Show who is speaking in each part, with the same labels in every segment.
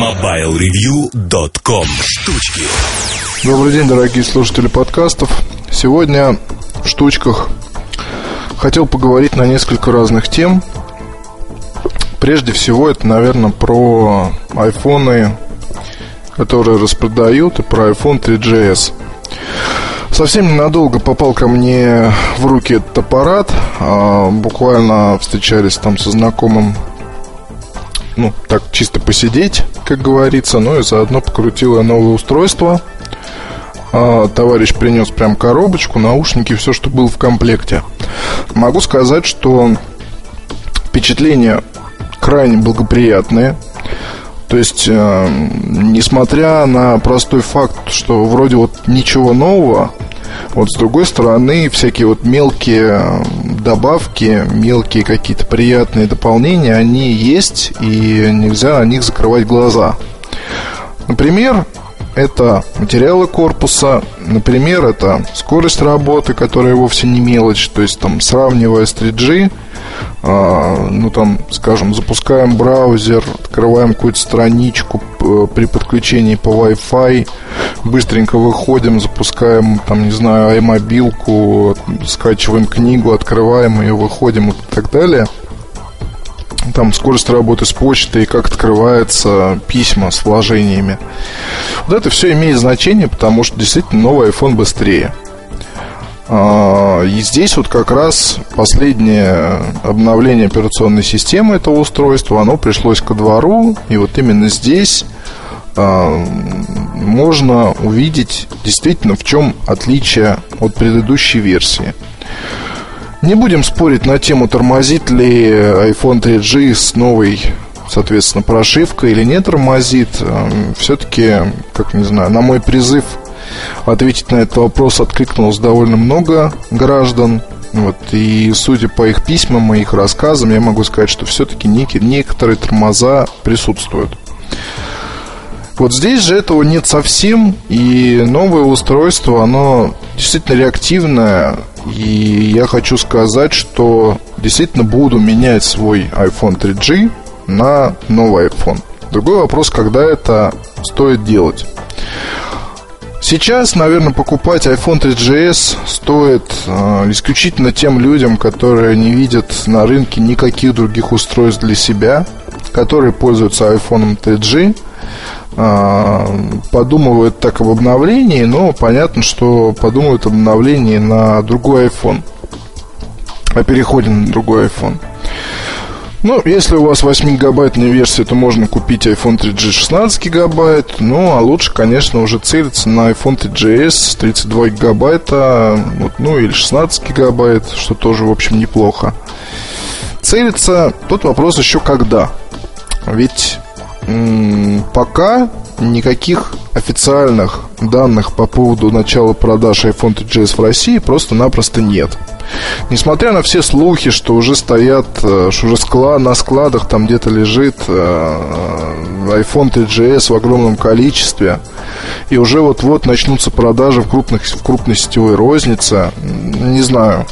Speaker 1: MobileReview.com Штучки
Speaker 2: Добрый день, дорогие слушатели подкастов. Сегодня в штучках хотел поговорить на несколько разных тем. Прежде всего, это, наверное, про айфоны, которые распродают, и про iPhone 3GS. Совсем ненадолго попал ко мне в руки этот аппарат. А, буквально встречались там со знакомым ну, так чисто посидеть, как говорится, ну и заодно покрутил я новое устройство. А, товарищ принес прям коробочку, наушники, все, что было в комплекте. Могу сказать, что впечатления крайне благоприятные. То есть, э, несмотря на простой факт, что вроде вот ничего нового, вот с другой стороны, всякие вот мелкие добавки, мелкие какие-то приятные дополнения, они есть, и нельзя на них закрывать глаза. Например, это материалы корпуса, например, это скорость работы, которая вовсе не мелочь, то есть там сравнивая с 3G, а, ну там, скажем, запускаем браузер, открываем какую-то страничку при подключении по Wi-Fi, быстренько выходим, запускаем, там, не знаю, iMobile, скачиваем книгу, открываем ее, выходим и так далее – там скорость работы с почтой, как открываются письма с вложениями. Вот это все имеет значение, потому что действительно новый iPhone быстрее. А, и здесь вот как раз последнее обновление операционной системы этого устройства, оно пришлось ко двору, и вот именно здесь а, можно увидеть действительно в чем отличие от предыдущей версии. Не будем спорить на тему, тормозит ли iPhone 3G с новой, соответственно, прошивкой или не тормозит. Эм, Все-таки, как не знаю, на мой призыв ответить на этот вопрос откликнулось довольно много граждан. Вот, и судя по их письмам и их рассказам, я могу сказать, что все-таки некоторые тормоза присутствуют. Вот здесь же этого нет совсем, и новое устройство, оно действительно реактивное, и я хочу сказать, что действительно буду менять свой iPhone 3G на новый iPhone. Другой вопрос, когда это стоит делать. Сейчас, наверное, покупать iPhone 3GS стоит э, исключительно тем людям, которые не видят на рынке никаких других устройств для себя, которые пользуются iPhone 3G, э, подумывают так об обновлении, но понятно, что подумают об обновлении на другой iPhone, о переходе на другой iPhone. Ну, если у вас 8 гигабайтная версия, то можно купить iPhone 3G 16 гигабайт. Ну, а лучше, конечно, уже целиться на iPhone 3GS 32 гигабайта, вот, ну или 16 гигабайт, что тоже, в общем, неплохо. Целиться, тот вопрос еще когда. Ведь пока никаких официальных данных по поводу начала продаж iPhone 3GS в России просто-напросто нет. Несмотря на все слухи, что уже стоят, э, что уже на складах там где-то лежит э, iPhone 3GS в огромном количестве, и уже вот-вот начнутся продажи в, крупных, в крупной сетевой рознице, не знаю,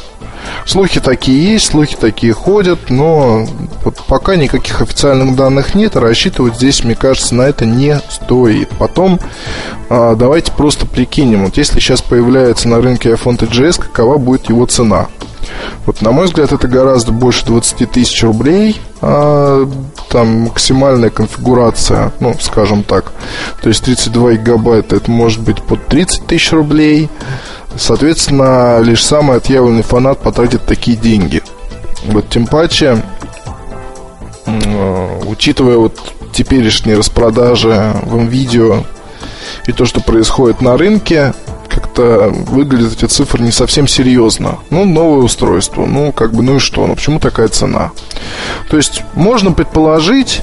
Speaker 2: Слухи такие есть, слухи такие ходят, но вот пока никаких официальных данных нет, а рассчитывать здесь, мне кажется, на это не стоит. Потом а, давайте просто прикинем, вот если сейчас появляется на рынке iPhone 3GS, какова будет его цена? Вот, на мой взгляд, это гораздо больше 20 тысяч рублей. А, там максимальная конфигурация, ну, скажем так. То есть 32 гигабайта, это может быть под 30 тысяч рублей. Соответственно, лишь самый отъявленный фанат потратит такие деньги. Вот тем паче, э, учитывая вот теперешние распродажи в видео и то, что происходит на рынке, как-то выглядят эти цифры не совсем серьезно. Ну, новое устройство, ну, как бы, ну и что, ну, почему такая цена? То есть, можно предположить,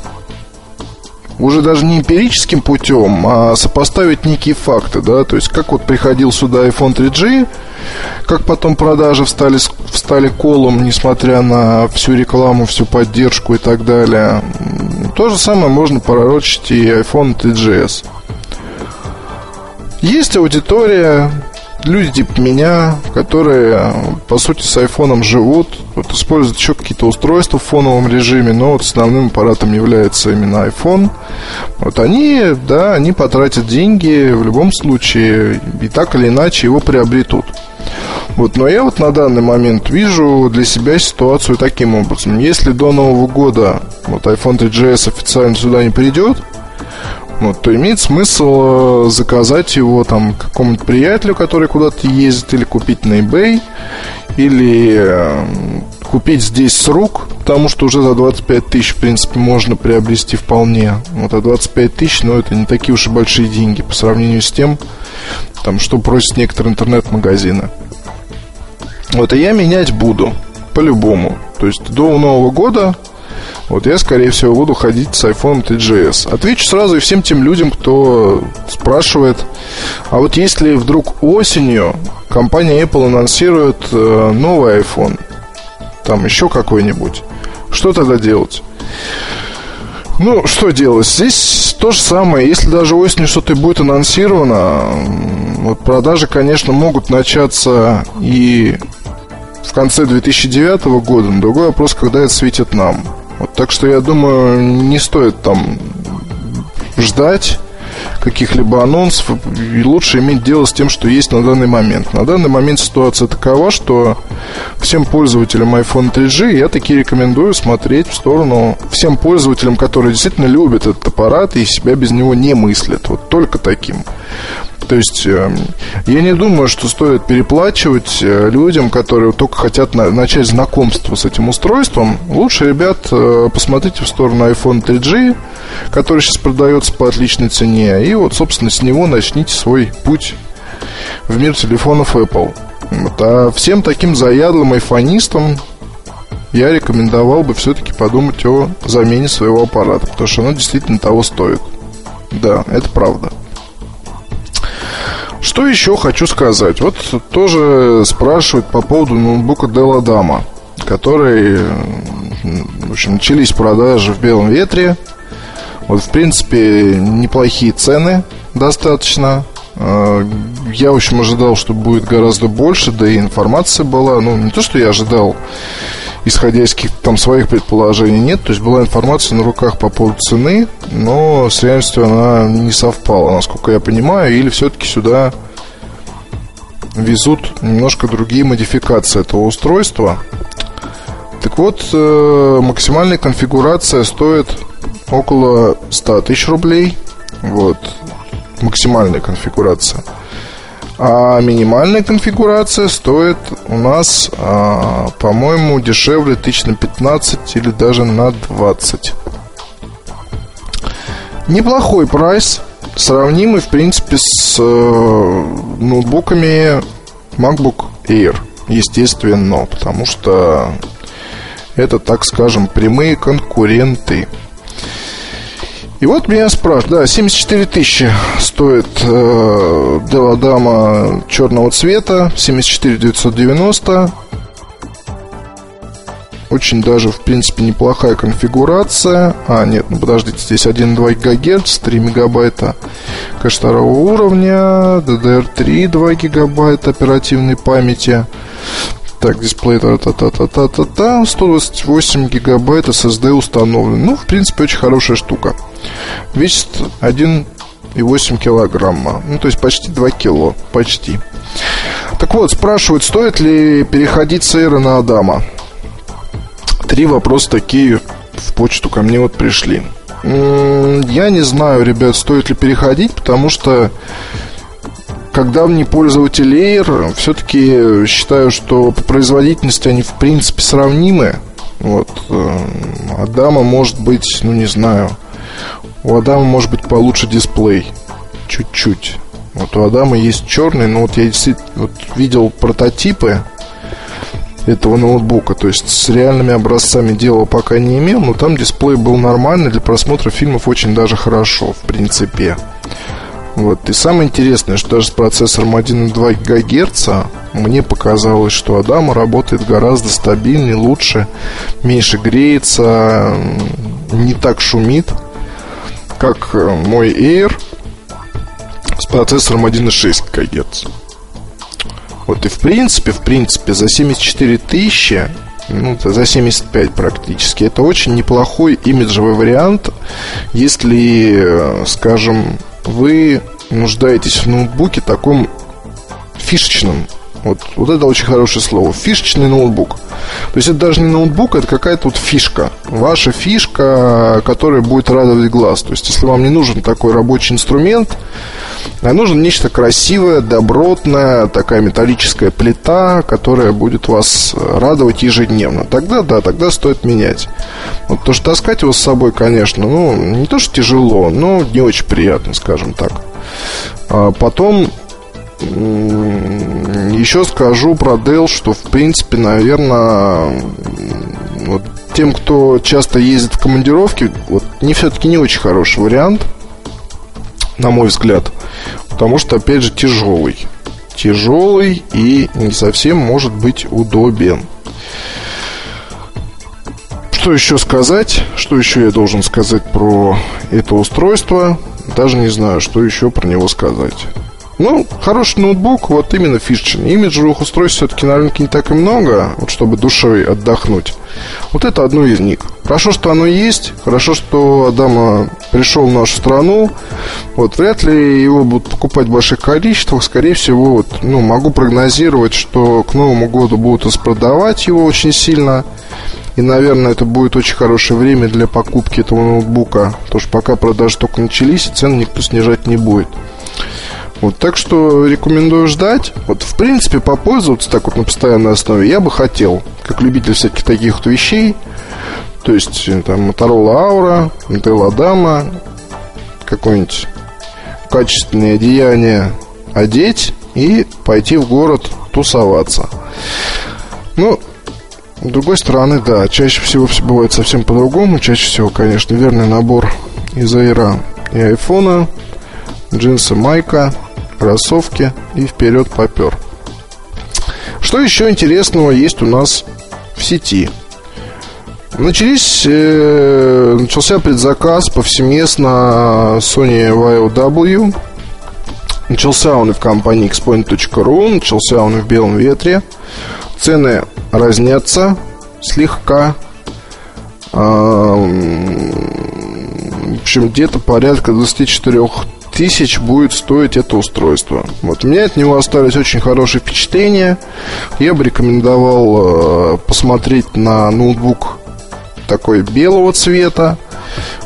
Speaker 2: уже даже не эмпирическим путем, а сопоставить некие факты, да, то есть как вот приходил сюда iPhone 3G, как потом продажи встали, встали колом, несмотря на всю рекламу, всю поддержку и так далее. То же самое можно пророчить и iPhone 3GS. Есть аудитория, люди типа меня, которые, по сути, с айфоном живут, вот используют еще какие-то устройства в фоновом режиме, но вот основным аппаратом является именно iPhone. Вот они, да, они потратят деньги в любом случае и так или иначе его приобретут. Вот, но я вот на данный момент вижу для себя ситуацию таким образом. Если до Нового года вот iPhone 3GS официально сюда не придет, вот, то имеет смысл э, заказать его там какому-нибудь приятелю, который куда-то ездит, или купить на eBay, или э, купить здесь с рук, потому что уже за 25 тысяч, в принципе, можно приобрести вполне. Вот, а 25 тысяч, ну, это не такие уж и большие деньги по сравнению с тем, там, что просят некоторые интернет-магазины. Вот, и я менять буду, по-любому. То есть до Нового года вот я, скорее всего, буду ходить с iPhone 3GS. Отвечу сразу и всем тем людям, кто спрашивает, а вот если вдруг осенью компания Apple анонсирует э, новый iPhone, там еще какой-нибудь, что тогда делать? Ну, что делать? Здесь то же самое. Если даже осенью что-то будет анонсировано, вот продажи, конечно, могут начаться и в конце 2009 года. Но другой вопрос, когда это светит нам. Вот, так что я думаю, не стоит там ждать каких-либо анонсов и лучше иметь дело с тем, что есть на данный момент. На данный момент ситуация такова, что всем пользователям iPhone 3G я таки рекомендую смотреть в сторону всем пользователям, которые действительно любят этот аппарат и себя без него не мыслят. Вот только таким. То есть эм, я не думаю, что стоит переплачивать э, людям, которые только хотят начать знакомство с этим устройством. Лучше, ребят, э, посмотрите в сторону iPhone 3G, который сейчас продается по отличной цене, и вот, собственно, с него начните свой путь в мир телефонов Apple. Вот. А всем таким заядлым айфонистам я рекомендовал бы все-таки подумать о замене своего аппарата, потому что оно действительно того стоит. Да, это правда. Что еще хочу сказать? Вот тоже спрашивают по поводу ноутбука Dell Adama, который, в общем, начались продажи в белом ветре. Вот, в принципе, неплохие цены достаточно. А, я, в общем, ожидал, что будет гораздо больше, да и информация была. Ну, не то, что я ожидал, исходя из каких-то там своих предположений, нет. То есть была информация на руках по поводу цены, но с реальностью она не совпала, насколько я понимаю. Или все-таки сюда везут немножко другие модификации этого устройства. Так вот, э, максимальная конфигурация стоит около 100 тысяч рублей. Вот, максимальная конфигурация. А минимальная конфигурация стоит у нас, а, по-моему, дешевле тысяч на 15 или даже на 20. Неплохой прайс, сравнимый, в принципе, с э, ноутбуками MacBook Air, естественно, потому что это, так скажем, прямые конкуренты. И вот меня спрашивают, да, 74 тысячи стоит э, Деладама черного цвета, 74 990. Очень даже, в принципе, неплохая конфигурация. А, нет, ну подождите, здесь 1,2 ГГц, 3 мегабайта кэш второго уровня, DDR3 2 гигабайта оперативной памяти. Так, дисплей та та та та та та та 128 гигабайт SSD установлен. Ну, в принципе, очень хорошая штука. Весит 1,8 килограмма. Ну, то есть почти 2 кило. Почти. Так вот, спрашивают, стоит ли переходить с Эйра на Адама. Три вопроса такие в почту ко мне вот пришли. Я не знаю, ребят, стоит ли переходить, потому что когда мне пользователь Air, все-таки считаю, что по производительности они в принципе сравнимы. Вот. Э, Адама может быть, ну не знаю, у Адама может быть получше дисплей. Чуть-чуть. Вот у Адама есть черный, но вот я вот видел прототипы этого ноутбука. То есть с реальными образцами дела пока не имел, но там дисплей был нормальный, для просмотра фильмов очень даже хорошо, в принципе. Вот. И самое интересное, что даже с процессором 1,2 ГГц мне показалось, что Адама работает гораздо стабильнее, лучше, меньше греется, не так шумит, как мой Air с процессором 1,6 ГГц. Вот и в принципе, в принципе, за 74 тысячи ну, за 75 практически. Это очень неплохой имиджевый вариант, если, скажем, вы нуждаетесь в ноутбуке таком фишечном. Вот, вот это очень хорошее слово. Фишечный ноутбук. То есть это даже не ноутбук, это какая-то вот фишка. Ваша фишка, которая будет радовать глаз. То есть если вам не нужен такой рабочий инструмент, а нужно нечто красивое, добротное, такая металлическая плита, которая будет вас радовать ежедневно. Тогда да, тогда стоит менять. Вот то, что таскать его с собой, конечно, ну, не то, что тяжело, но не очень приятно, скажем так. А потом еще скажу про Dell, что в принципе, наверное, вот тем, кто часто ездит в командировки, вот не все-таки не очень хороший вариант, на мой взгляд, потому что, опять же, тяжелый. Тяжелый и не совсем может быть удобен. Что еще сказать? Что еще я должен сказать про это устройство? Даже не знаю, что еще про него сказать. Ну, хороший ноутбук, вот именно фишечный. Имиджевых устройств все-таки на рынке не так и много, вот чтобы душой отдохнуть. Вот это одно из них. Хорошо, что оно есть, хорошо, что Адама пришел в нашу страну. Вот, вряд ли его будут покупать в больших количествах. Скорее всего, вот, ну, могу прогнозировать, что к Новому году будут распродавать его очень сильно. И, наверное, это будет очень хорошее время для покупки этого ноутбука. Потому что пока продажи только начались, и цены никто снижать не будет. Вот, так что рекомендую ждать. Вот, в принципе, попользоваться так вот на постоянной основе я бы хотел, как любитель всяких таких вот вещей. То есть, э, там, Motorola Aura, Intel Adama, какое-нибудь качественное одеяние одеть и пойти в город тусоваться. Ну, с другой стороны, да, чаще всего все бывает совсем по-другому. Чаще всего, конечно, верный набор из Аира и айфона, джинсы, майка, кроссовки и вперед попер. Что еще интересного есть у нас в сети? Начались, э, начался предзаказ повсеместно Sony Vaio W. Начался он и в компании xpoint.ru, начался он и в Белом Ветре. Цены разнятся слегка. А, в общем, где-то порядка 24 тысяч будет стоить это устройство. Вот у меня от него остались очень хорошие впечатления. Я бы рекомендовал э, посмотреть на ноутбук такой белого цвета.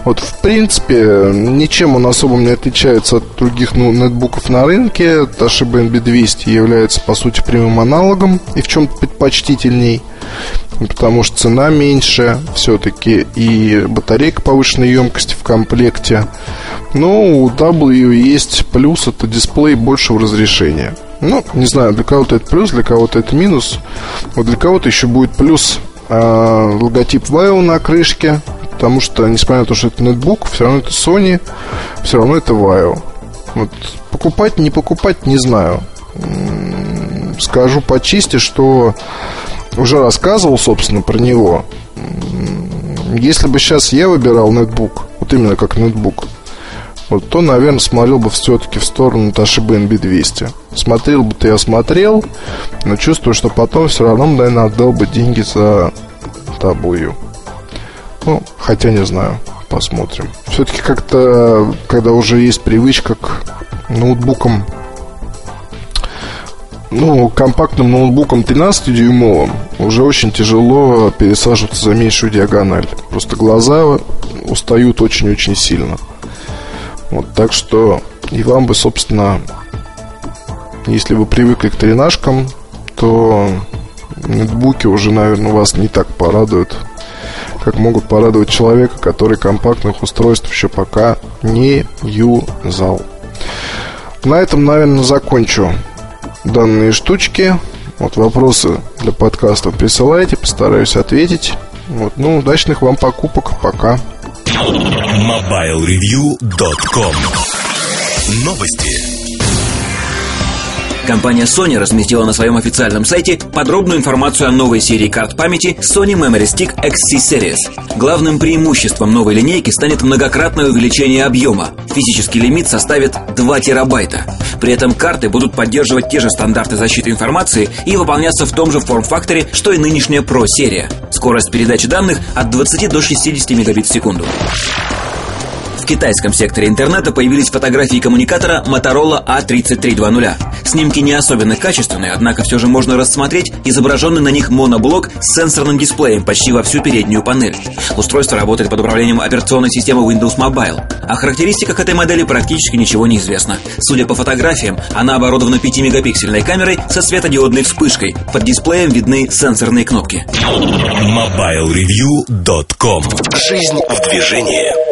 Speaker 2: Вот, в принципе, ничем он особо не отличается от других ну, нетбуков на рынке. Toshiba NB200 является, по сути, прямым аналогом и в чем-то предпочтительней потому что цена меньше все-таки и батарейка повышенной емкости в комплекте. Но у W есть плюс, это дисплей большего разрешения. Ну, не знаю, для кого-то это плюс, для кого-то это минус. Вот для кого-то еще будет плюс э, логотип Vaio на крышке, потому что, несмотря на то, что это нетбук, все равно это Sony, все равно это Vaio. Вот покупать, не покупать, не знаю. Скажу по чисти, что уже рассказывал, собственно, про него. Если бы сейчас я выбирал нетбук, вот именно как нетбук, вот, то, наверное, смотрел бы все-таки в сторону Toshiba NB200. Смотрел бы ты я смотрел, но чувствую, что потом все равно, наверное, отдал бы деньги за тобою. Ну, хотя не знаю, посмотрим. Все-таки как-то, когда уже есть привычка к ноутбукам ну, компактным ноутбуком 13-дюймовым уже очень тяжело пересаживаться за меньшую диагональ. Просто глаза устают очень-очень сильно. Вот, так что и вам бы, собственно, если вы привыкли к тренажкам, то ноутбуки уже, наверное, вас не так порадуют, как могут порадовать человека, который компактных устройств еще пока не юзал. На этом, наверное, закончу данные штучки. Вот вопросы для подкаста присылайте, постараюсь ответить. Вот, ну, удачных вам покупок. Пока.
Speaker 1: MobileReview.com Новости.
Speaker 3: Компания Sony разместила на своем официальном сайте подробную информацию о новой серии карт памяти Sony Memory Stick XC Series. Главным преимуществом новой линейки станет многократное увеличение объема. Физический лимит составит 2 терабайта. При этом карты будут поддерживать те же стандарты защиты информации и выполняться в том же форм-факторе, что и нынешняя Pro серия. Скорость передачи данных от 20 до 60 мегабит в секунду китайском секторе интернета появились фотографии коммуникатора Motorola A3320. Снимки не особенно качественные, однако все же можно рассмотреть изображенный на них моноблок с сенсорным дисплеем почти во всю переднюю панель. Устройство работает под управлением операционной системы Windows Mobile. О характеристиках этой модели практически ничего не известно. Судя по фотографиям, она оборудована 5-мегапиксельной камерой со светодиодной вспышкой. Под дисплеем видны сенсорные кнопки.
Speaker 1: MobileReview.com Жизнь в движении